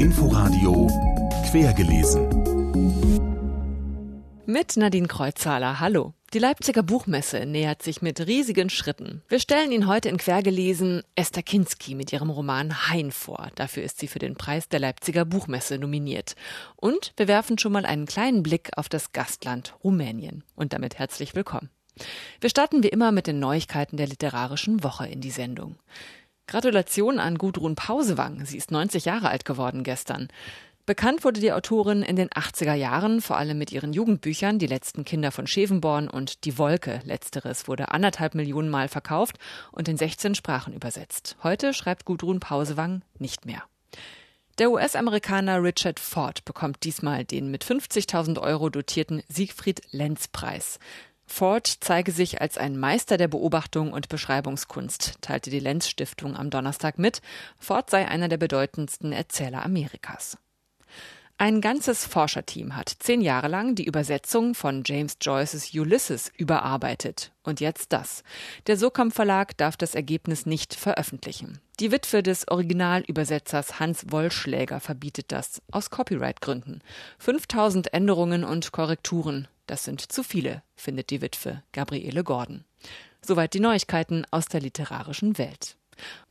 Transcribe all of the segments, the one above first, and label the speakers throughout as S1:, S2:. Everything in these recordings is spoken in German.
S1: Inforadio Quergelesen.
S2: Mit Nadine Kreuzzahler. Hallo. Die Leipziger Buchmesse nähert sich mit riesigen Schritten. Wir stellen Ihnen heute in Quergelesen Esther Kinski mit ihrem Roman Hein vor. Dafür ist sie für den Preis der Leipziger Buchmesse nominiert. Und wir werfen schon mal einen kleinen Blick auf das Gastland Rumänien. Und damit herzlich willkommen. Wir starten wie immer mit den Neuigkeiten der literarischen Woche in die Sendung. Gratulation an Gudrun Pausewang. Sie ist 90 Jahre alt geworden gestern. Bekannt wurde die Autorin in den 80er Jahren, vor allem mit ihren Jugendbüchern Die letzten Kinder von Schevenborn und Die Wolke. Letzteres wurde anderthalb Millionen Mal verkauft und in 16 Sprachen übersetzt. Heute schreibt Gudrun Pausewang nicht mehr. Der US-Amerikaner Richard Ford bekommt diesmal den mit 50.000 Euro dotierten Siegfried Lenz Preis. Ford zeige sich als ein Meister der Beobachtung und Beschreibungskunst, teilte die Lenz Stiftung am Donnerstag mit. Ford sei einer der bedeutendsten Erzähler Amerikas. Ein ganzes Forscherteam hat zehn Jahre lang die Übersetzung von James Joyces Ulysses überarbeitet. Und jetzt das. Der Sokam Verlag darf das Ergebnis nicht veröffentlichen. Die Witwe des Originalübersetzers Hans Wollschläger verbietet das aus Copyright-Gründen. 5000 Änderungen und Korrekturen, das sind zu viele, findet die Witwe Gabriele Gordon. Soweit die Neuigkeiten aus der literarischen Welt.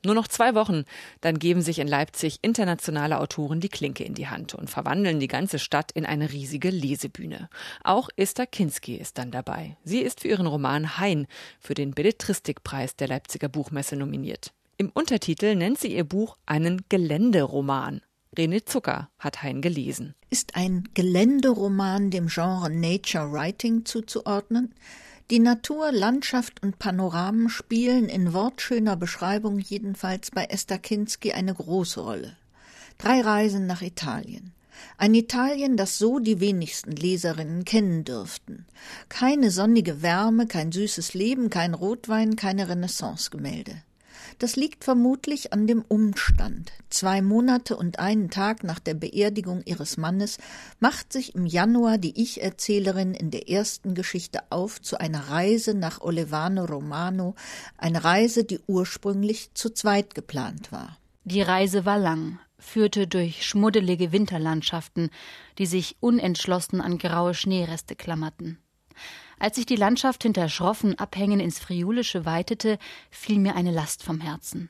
S2: Nur noch zwei Wochen, dann geben sich in Leipzig internationale Autoren die Klinke in die Hand und verwandeln die ganze Stadt in eine riesige Lesebühne. Auch Esther Kinski ist dann dabei. Sie ist für ihren Roman Hein für den Belletristikpreis der Leipziger Buchmesse nominiert. Im Untertitel nennt sie ihr Buch einen Geländeroman. René Zucker hat Hein gelesen.
S3: Ist ein Geländeroman dem Genre Nature Writing zuzuordnen? Die Natur, Landschaft und Panoramen spielen in wortschöner Beschreibung jedenfalls bei Esther Kinski eine große Rolle. Drei Reisen nach Italien. Ein Italien, das so die wenigsten Leserinnen kennen dürften. Keine sonnige Wärme, kein süßes Leben, kein Rotwein, keine Renaissance-Gemälde. Das liegt vermutlich an dem Umstand. Zwei Monate und einen Tag nach der Beerdigung ihres Mannes macht sich im Januar die Ich-Erzählerin in der ersten Geschichte auf zu einer Reise nach Olevano Romano, eine Reise, die ursprünglich zu zweit geplant war.
S4: Die Reise war lang, führte durch schmuddelige Winterlandschaften, die sich unentschlossen an graue Schneereste klammerten. Als sich die Landschaft hinter schroffen Abhängen ins Friulische weitete, fiel mir eine Last vom Herzen.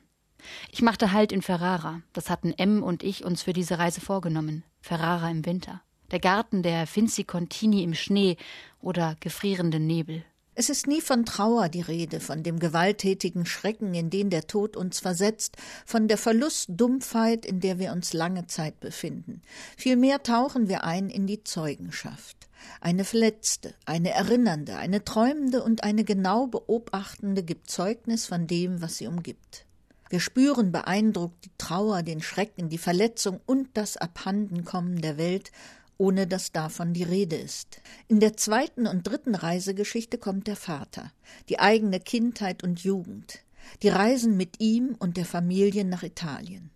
S4: Ich machte Halt in Ferrara. Das hatten M und ich uns für diese Reise vorgenommen. Ferrara im Winter. Der Garten der Finzi Contini im Schnee oder gefrierenden Nebel.
S3: Es ist nie von Trauer die Rede, von dem gewalttätigen Schrecken, in den der Tod uns versetzt, von der Verlustdumpfheit, in der wir uns lange Zeit befinden. Vielmehr tauchen wir ein in die Zeugenschaft. Eine verletzte, eine erinnernde, eine träumende und eine genau beobachtende gibt Zeugnis von dem, was sie umgibt. Wir spüren beeindruckt die Trauer, den Schrecken, die Verletzung und das Abhandenkommen der Welt ohne dass davon die Rede ist. In der zweiten und dritten Reisegeschichte kommt der Vater, die eigene Kindheit und Jugend, die Reisen mit ihm und der Familie nach Italien.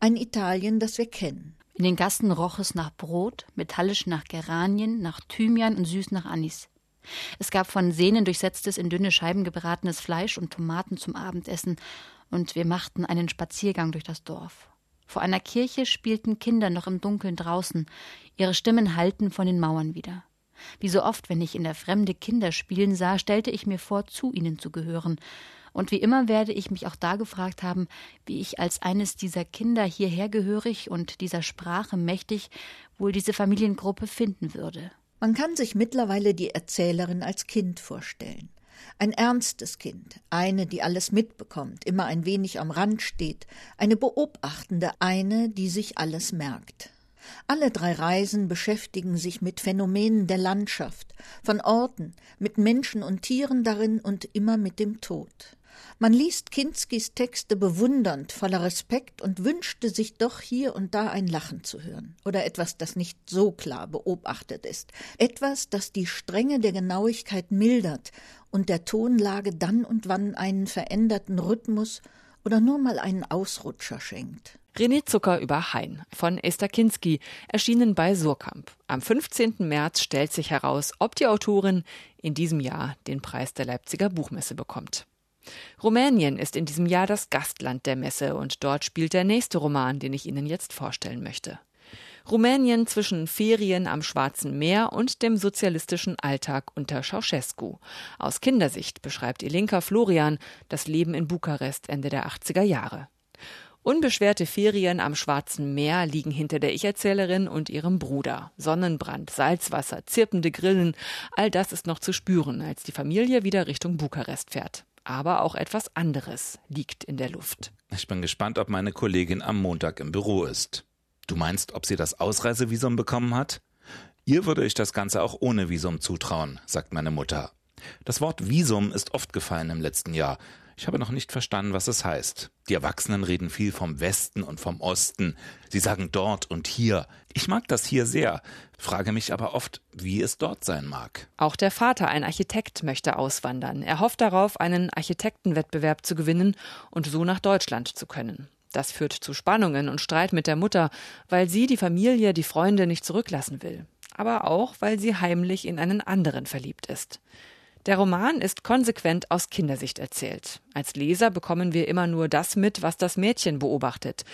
S3: Ein Italien, das wir kennen.
S4: In den Gassen roch es nach Brot, metallisch nach Geranien, nach Thymian und süß nach Anis. Es gab von Sehnen durchsetztes, in dünne Scheiben gebratenes Fleisch und Tomaten zum Abendessen, und wir machten einen Spaziergang durch das Dorf. Vor einer Kirche spielten Kinder noch im Dunkeln draußen, ihre Stimmen hallten von den Mauern wieder. Wie so oft, wenn ich in der Fremde Kinder spielen sah, stellte ich mir vor, zu ihnen zu gehören. Und wie immer werde ich mich auch da gefragt haben, wie ich als eines dieser Kinder hierher gehörig und dieser Sprache mächtig wohl diese Familiengruppe finden würde.
S3: Man kann sich mittlerweile die Erzählerin als Kind vorstellen. Ein ernstes Kind, eine, die alles mitbekommt, immer ein wenig am Rand steht, eine beobachtende, eine, die sich alles merkt. Alle drei Reisen beschäftigen sich mit Phänomenen der Landschaft, von Orten, mit Menschen und Tieren darin und immer mit dem Tod. Man liest Kinskis Texte bewundernd, voller Respekt und wünschte sich doch hier und da ein Lachen zu hören oder etwas, das nicht so klar beobachtet ist, etwas, das die Strenge der Genauigkeit mildert und der Tonlage dann und wann einen veränderten Rhythmus oder nur mal einen Ausrutscher schenkt.
S2: René Zucker über Hein von Esther Kinski, erschienen bei Surkamp. Am 15. März stellt sich heraus, ob die Autorin in diesem Jahr den Preis der Leipziger Buchmesse bekommt. Rumänien ist in diesem Jahr das Gastland der Messe und dort spielt der nächste Roman, den ich Ihnen jetzt vorstellen möchte. Rumänien zwischen Ferien am Schwarzen Meer und dem sozialistischen Alltag unter Ceausescu. Aus Kindersicht beschreibt Ilinka Florian das Leben in Bukarest Ende der 80er Jahre. Unbeschwerte Ferien am Schwarzen Meer liegen hinter der Ich-Erzählerin und ihrem Bruder. Sonnenbrand, Salzwasser, zirpende Grillen, all das ist noch zu spüren, als die Familie wieder Richtung Bukarest fährt. Aber auch etwas anderes liegt in der Luft.
S5: Ich bin gespannt, ob meine Kollegin am Montag im Büro ist. Du meinst, ob sie das Ausreisevisum bekommen hat? Ihr würde ich das Ganze auch ohne Visum zutrauen, sagt meine Mutter. Das Wort Visum ist oft gefallen im letzten Jahr. Ich habe noch nicht verstanden, was es heißt. Die Erwachsenen reden viel vom Westen und vom Osten. Sie sagen dort und hier. Ich mag das hier sehr, frage mich aber oft, wie es dort sein mag.
S2: Auch der Vater, ein Architekt, möchte auswandern. Er hofft darauf, einen Architektenwettbewerb zu gewinnen und so nach Deutschland zu können. Das führt zu Spannungen und Streit mit der Mutter, weil sie die Familie, die Freunde nicht zurücklassen will. Aber auch, weil sie heimlich in einen anderen verliebt ist. Der Roman ist konsequent aus Kindersicht erzählt. Als Leser bekommen wir immer nur das mit, was das Mädchen beobachtet.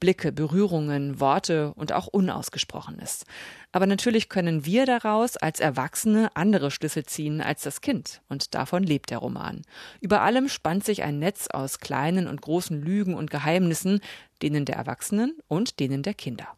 S2: Blicke, Berührungen, Worte und auch Unausgesprochenes. Aber natürlich können wir daraus als Erwachsene andere Schlüsse ziehen als das Kind. Und davon lebt der Roman. Über allem spannt sich ein Netz aus kleinen und großen Lügen und Geheimnissen, denen der Erwachsenen und denen der Kinder.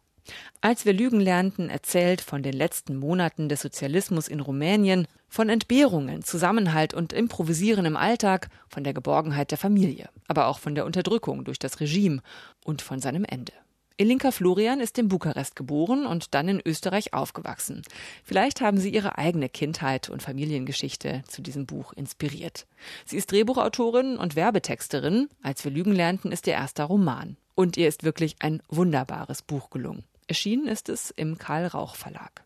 S2: Als wir Lügen lernten, erzählt von den letzten Monaten des Sozialismus in Rumänien, von Entbehrungen, Zusammenhalt und Improvisieren im Alltag, von der Geborgenheit der Familie, aber auch von der Unterdrückung durch das Regime und von seinem Ende. Ilinka Florian ist in Bukarest geboren und dann in Österreich aufgewachsen. Vielleicht haben Sie Ihre eigene Kindheit und Familiengeschichte zu diesem Buch inspiriert. Sie ist Drehbuchautorin und Werbetexterin. Als wir Lügen lernten, ist ihr erster Roman. Und ihr ist wirklich ein wunderbares Buch gelungen. Erschienen ist es im Karl Rauch Verlag.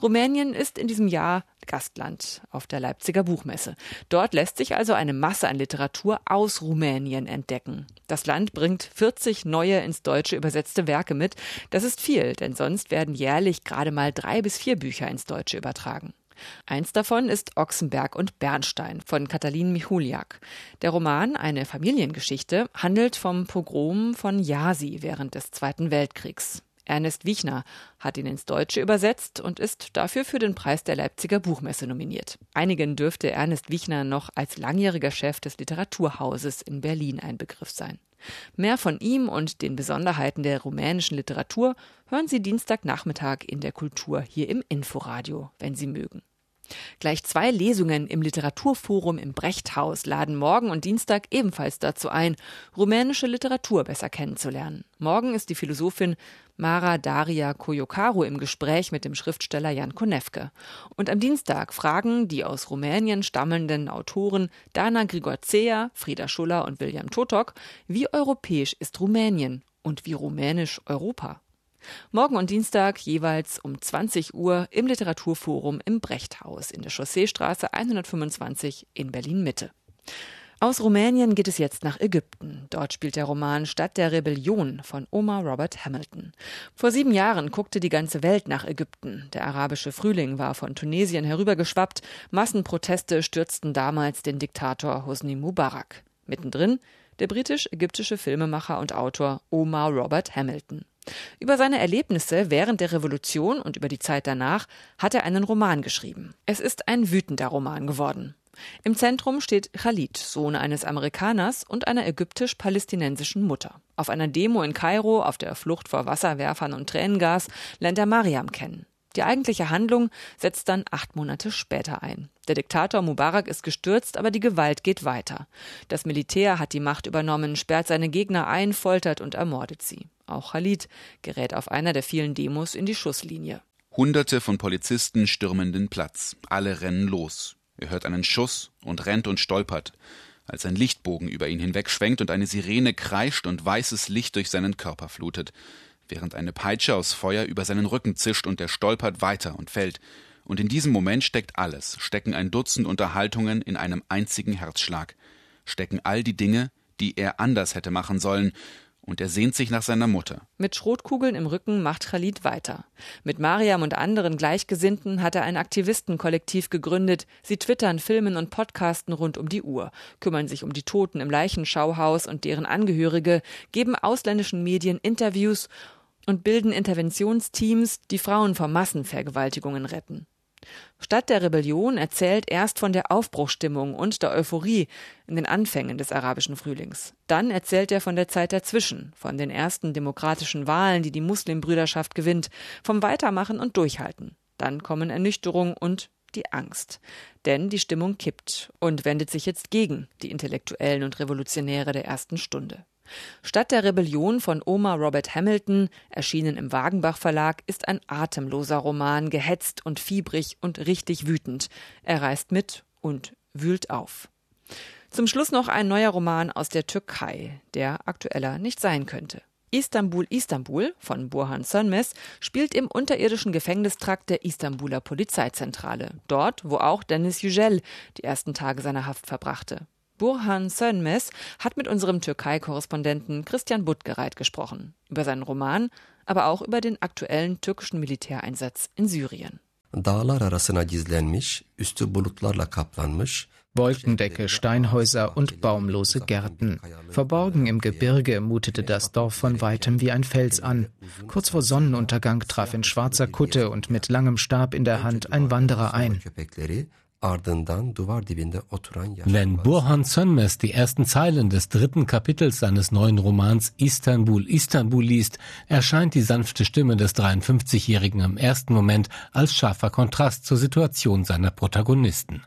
S2: Rumänien ist in diesem Jahr Gastland auf der Leipziger Buchmesse. Dort lässt sich also eine Masse an Literatur aus Rumänien entdecken. Das Land bringt 40 neue ins Deutsche übersetzte Werke mit. Das ist viel, denn sonst werden jährlich gerade mal drei bis vier Bücher ins Deutsche übertragen. Eins davon ist Ochsenberg und Bernstein von Katalin Michuliak. Der Roman, eine Familiengeschichte, handelt vom Pogrom von Jasi während des Zweiten Weltkriegs. Ernest Wichner hat ihn ins Deutsche übersetzt und ist dafür für den Preis der Leipziger Buchmesse nominiert. Einigen dürfte Ernest Wichner noch als langjähriger Chef des Literaturhauses in Berlin ein Begriff sein. Mehr von ihm und den Besonderheiten der rumänischen Literatur hören Sie Dienstagnachmittag in der Kultur hier im Inforadio, wenn Sie mögen. Gleich zwei Lesungen im Literaturforum im Brechthaus laden morgen und Dienstag ebenfalls dazu ein, rumänische Literatur besser kennenzulernen. Morgen ist die Philosophin Mara Daria Koyokaru im Gespräch mit dem Schriftsteller Jan Konevke. Und am Dienstag fragen die aus Rumänien stammenden Autoren Dana Grigorzea, Frieda Schuller und William Totok, wie europäisch ist Rumänien und wie rumänisch Europa? Morgen und Dienstag jeweils um 20 Uhr im Literaturforum im Brechthaus in der Chausseestraße 125 in Berlin Mitte. Aus Rumänien geht es jetzt nach Ägypten. Dort spielt der Roman Stadt der Rebellion von Omar Robert Hamilton. Vor sieben Jahren guckte die ganze Welt nach Ägypten. Der arabische Frühling war von Tunesien herübergeschwappt. Massenproteste stürzten damals den Diktator Hosni Mubarak. Mittendrin der britisch-ägyptische Filmemacher und Autor Omar Robert Hamilton. Über seine Erlebnisse während der Revolution und über die Zeit danach hat er einen Roman geschrieben. Es ist ein wütender Roman geworden. Im Zentrum steht Khalid, Sohn eines Amerikaners und einer ägyptisch-palästinensischen Mutter. Auf einer Demo in Kairo, auf der Flucht vor Wasserwerfern und Tränengas, lernt er Mariam kennen. Die eigentliche Handlung setzt dann acht Monate später ein. Der Diktator Mubarak ist gestürzt, aber die Gewalt geht weiter. Das Militär hat die Macht übernommen, sperrt seine Gegner ein, foltert und ermordet sie. Auch Khalid gerät auf einer der vielen Demos in die Schusslinie.
S6: Hunderte von Polizisten stürmen den Platz. Alle rennen los. Er hört einen Schuss und rennt und stolpert, als ein Lichtbogen über ihn hinwegschwenkt und eine Sirene kreischt und weißes Licht durch seinen Körper flutet, während eine Peitsche aus Feuer über seinen Rücken zischt und er stolpert weiter und fällt. Und in diesem Moment steckt alles, stecken ein Dutzend Unterhaltungen in einem einzigen Herzschlag, stecken all die Dinge, die er anders hätte machen sollen, und er sehnt sich nach seiner Mutter.
S2: Mit Schrotkugeln im Rücken macht Khalid weiter. Mit Mariam und anderen Gleichgesinnten hat er ein Aktivistenkollektiv gegründet. Sie twittern, filmen und podcasten rund um die Uhr, kümmern sich um die Toten im Leichenschauhaus und deren Angehörige, geben ausländischen Medien Interviews und bilden Interventionsteams, die Frauen vor Massenvergewaltigungen retten. Statt der Rebellion erzählt erst von der Aufbruchstimmung und der Euphorie in den Anfängen des arabischen Frühlings. Dann erzählt er von der Zeit dazwischen, von den ersten demokratischen Wahlen, die die Muslimbrüderschaft gewinnt, vom Weitermachen und Durchhalten. Dann kommen Ernüchterung und die Angst. Denn die Stimmung kippt und wendet sich jetzt gegen die Intellektuellen und Revolutionäre der ersten Stunde. Statt der Rebellion von Oma Robert Hamilton, erschienen im Wagenbach Verlag, ist ein atemloser Roman, gehetzt und fiebrig und richtig wütend. Er reißt mit und wühlt auf. Zum Schluss noch ein neuer Roman aus der Türkei, der aktueller nicht sein könnte. Istanbul Istanbul von Burhan Sönmez spielt im unterirdischen Gefängnistrakt der Istanbuler Polizeizentrale, dort, wo auch Dennis Yücel die ersten Tage seiner Haft verbrachte. Burhan Sönmez hat mit unserem Türkei-Korrespondenten Christian Buttgereit gesprochen. Über seinen Roman, aber auch über den aktuellen türkischen Militäreinsatz in Syrien.
S7: Dağlar arasına gizlenmiş, üstü bulutlarla kaplanmış,
S8: Wolkendecke, Steinhäuser und baumlose Gärten. Verborgen im Gebirge mutete das Dorf von weitem wie ein Fels an. Kurz vor Sonnenuntergang traf in schwarzer Kutte und mit langem Stab in der Hand ein Wanderer ein.
S9: Wenn Burhan Sönmez die ersten Zeilen des dritten Kapitels seines neuen Romans Istanbul, Istanbul liest, erscheint die sanfte Stimme des 53-Jährigen im ersten Moment als scharfer Kontrast zur Situation seiner Protagonisten.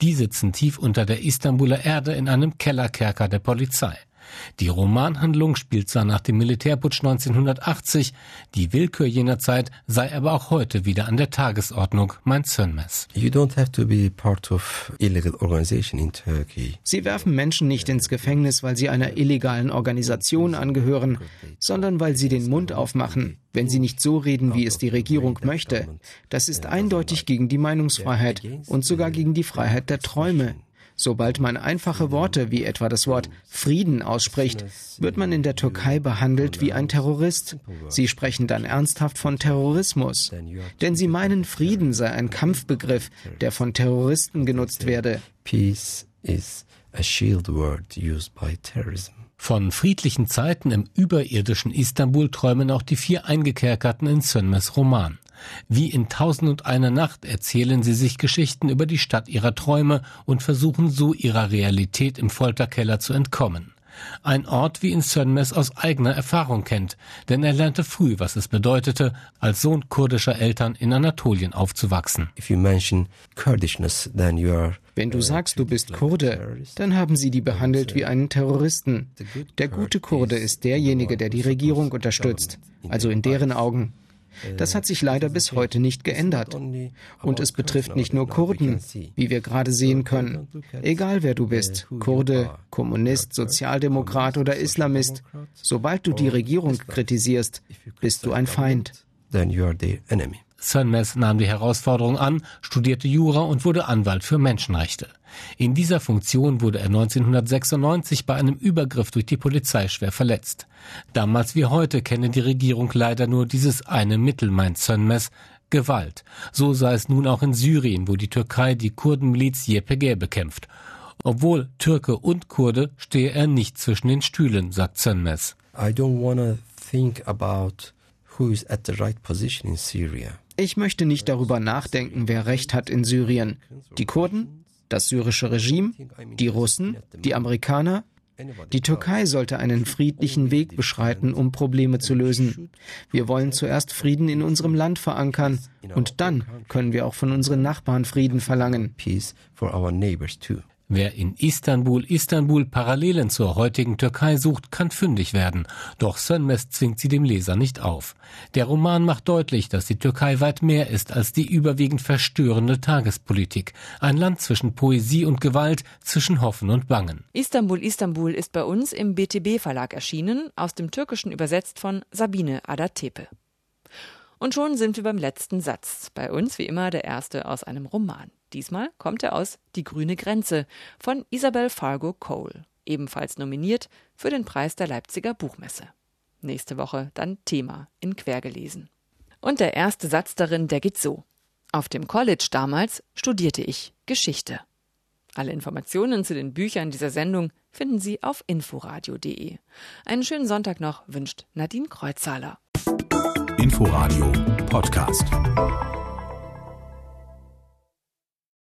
S9: Die sitzen tief unter der Istanbuler Erde in einem Kellerkerker der Polizei. Die Romanhandlung spielt zwar nach dem Militärputsch 1980, die Willkür jener Zeit sei aber auch heute wieder an der Tagesordnung, meint Sönmez.
S7: Sie
S8: werfen Menschen nicht ins Gefängnis, weil sie einer illegalen Organisation angehören, sondern weil sie den Mund aufmachen, wenn sie nicht so reden, wie es die Regierung möchte. Das ist eindeutig gegen die Meinungsfreiheit und sogar gegen die Freiheit der Träume. Sobald man einfache Worte wie etwa das Wort Frieden ausspricht, wird man in der Türkei behandelt wie ein Terrorist. Sie sprechen dann ernsthaft von Terrorismus. Denn sie meinen, Frieden sei ein Kampfbegriff, der von Terroristen genutzt werde.
S7: Peace is a shield word used by terrorism.
S9: Von friedlichen Zeiten im überirdischen Istanbul träumen auch die vier Eingekerkerten in Sönmes Roman. Wie in Tausend und einer Nacht erzählen sie sich Geschichten über die Stadt ihrer Träume und versuchen so ihrer Realität im Folterkeller zu entkommen. Ein Ort, wie ihn Sönmez aus eigener Erfahrung kennt, denn er lernte früh, was es bedeutete, als Sohn kurdischer Eltern in Anatolien aufzuwachsen.
S8: Wenn du sagst, du bist Kurde, dann haben sie die behandelt wie einen Terroristen. Der gute Kurde ist derjenige, der die Regierung unterstützt, also in deren Augen. Das hat sich leider bis heute nicht geändert. Und es betrifft nicht nur Kurden, wie wir gerade sehen können. Egal wer du bist, Kurde, Kommunist, Sozialdemokrat oder Islamist, sobald du die Regierung kritisierst, bist du ein Feind.
S7: Then you are the enemy.
S9: Sönmez nahm die Herausforderung an, studierte Jura und wurde Anwalt für Menschenrechte. In dieser Funktion wurde er 1996 bei einem Übergriff durch die Polizei schwer verletzt. Damals wie heute kenne die Regierung leider nur dieses eine Mittel, meint Sönmez, Gewalt. So sei es nun auch in Syrien, wo die Türkei die Kurdenmiliz YPG bekämpft. Obwohl Türke und Kurde stehe er nicht zwischen den Stühlen, sagt Sönmez.
S7: I don't wanna think about who is at the right position in Syria.
S8: Ich möchte nicht darüber nachdenken, wer Recht hat in Syrien. Die Kurden, das syrische Regime, die Russen, die Amerikaner. Die Türkei sollte einen friedlichen Weg beschreiten, um Probleme zu lösen. Wir wollen zuerst Frieden in unserem Land verankern und dann können wir auch von unseren Nachbarn Frieden verlangen.
S9: Wer in Istanbul, Istanbul Parallelen zur heutigen Türkei sucht, kann fündig werden. Doch Sönmez zwingt sie dem Leser nicht auf. Der Roman macht deutlich, dass die Türkei weit mehr ist als die überwiegend verstörende Tagespolitik. Ein Land zwischen Poesie und Gewalt, zwischen Hoffen und Bangen.
S2: Istanbul, Istanbul ist bei uns im BTB Verlag erschienen, aus dem Türkischen übersetzt von Sabine Adatepe. Und schon sind wir beim letzten Satz. Bei uns wie immer der erste aus einem Roman. Diesmal kommt er aus Die grüne Grenze von Isabel Fargo Cole, ebenfalls nominiert für den Preis der Leipziger Buchmesse. Nächste Woche dann Thema in Quergelesen. Und der erste Satz darin, der geht so. Auf dem College damals studierte ich Geschichte. Alle Informationen zu den Büchern dieser Sendung finden Sie auf inforadio.de. Einen schönen Sonntag noch wünscht Nadine Kreuzhaler.
S1: Inforadio Podcast.